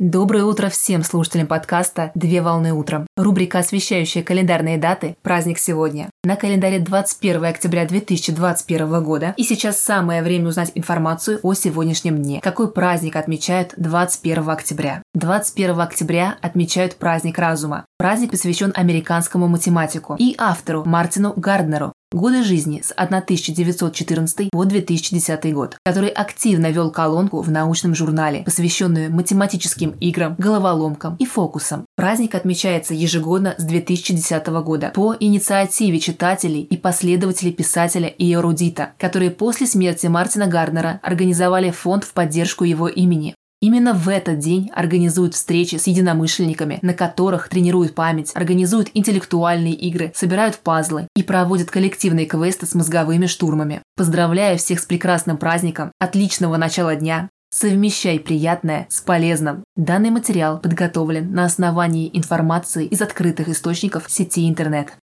Доброе утро всем слушателям подкаста «Две волны утром». Рубрика, освещающая календарные даты «Праздник сегодня». На календаре 21 октября 2021 года. И сейчас самое время узнать информацию о сегодняшнем дне. Какой праздник отмечают 21 октября? 21 октября отмечают праздник разума. Праздник посвящен американскому математику и автору Мартину Гарднеру, годы жизни с 1914 по 2010 год, который активно вел колонку в научном журнале, посвященную математическим играм, головоломкам и фокусам. Праздник отмечается ежегодно с 2010 года по инициативе читателей и последователей писателя и эрудита, которые после смерти Мартина Гарднера организовали фонд в поддержку его имени. Именно в этот день организуют встречи с единомышленниками, на которых тренируют память, организуют интеллектуальные игры, собирают пазлы и проводят коллективные квесты с мозговыми штурмами. Поздравляю всех с прекрасным праздником, отличного начала дня, Совмещай приятное с полезным. Данный материал подготовлен на основании информации из открытых источников сети интернет.